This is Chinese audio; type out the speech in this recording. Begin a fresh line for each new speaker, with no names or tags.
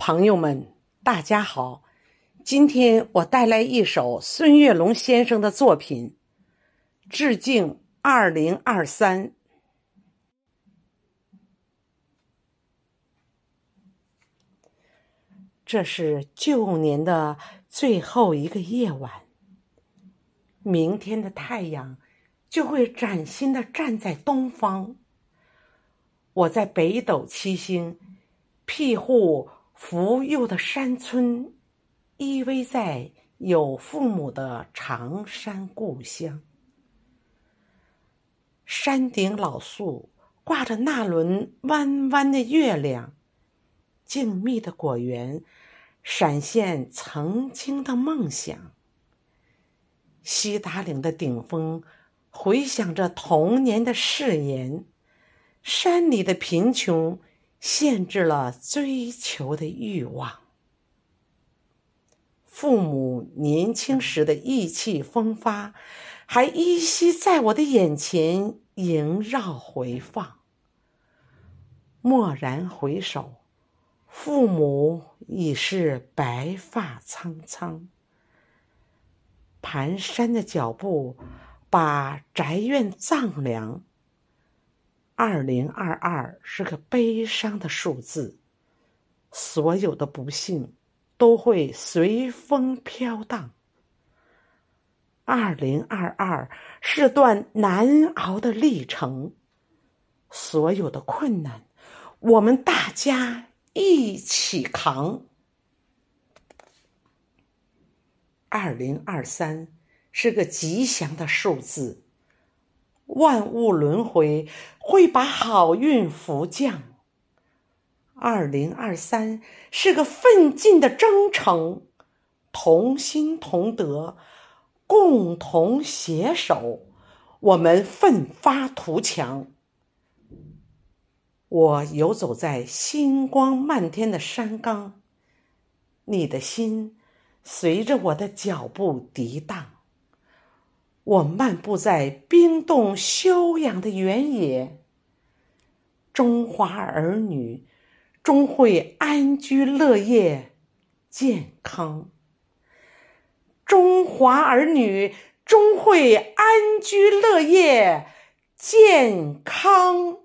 朋友们，大家好！今天我带来一首孙月龙先生的作品，致敬二零二三。这是旧年的最后一个夜晚，明天的太阳就会崭新的站在东方。我在北斗七星庇护。福佑的山村，依偎在有父母的长山故乡。山顶老树挂着那轮弯弯的月亮，静谧的果园闪现曾经的梦想。西达岭的顶峰回响着童年的誓言，山里的贫穷。限制了追求的欲望。父母年轻时的意气风发，还依稀在我的眼前萦绕回放。蓦然回首，父母已是白发苍苍。蹒跚的脚步，把宅院丈量。二零二二是个悲伤的数字，所有的不幸都会随风飘荡。二零二二是段难熬的历程，所有的困难，我们大家一起扛。二零二三是个吉祥的数字。万物轮回会把好运福降。二零二三是个奋进的征程，同心同德，共同携手，我们奋发图强。我游走在星光漫天的山岗，你的心随着我的脚步涤荡。我漫步在冰冻休养的原野，中华儿女终会安居乐业、健康。中华儿女终会安居乐业、健康。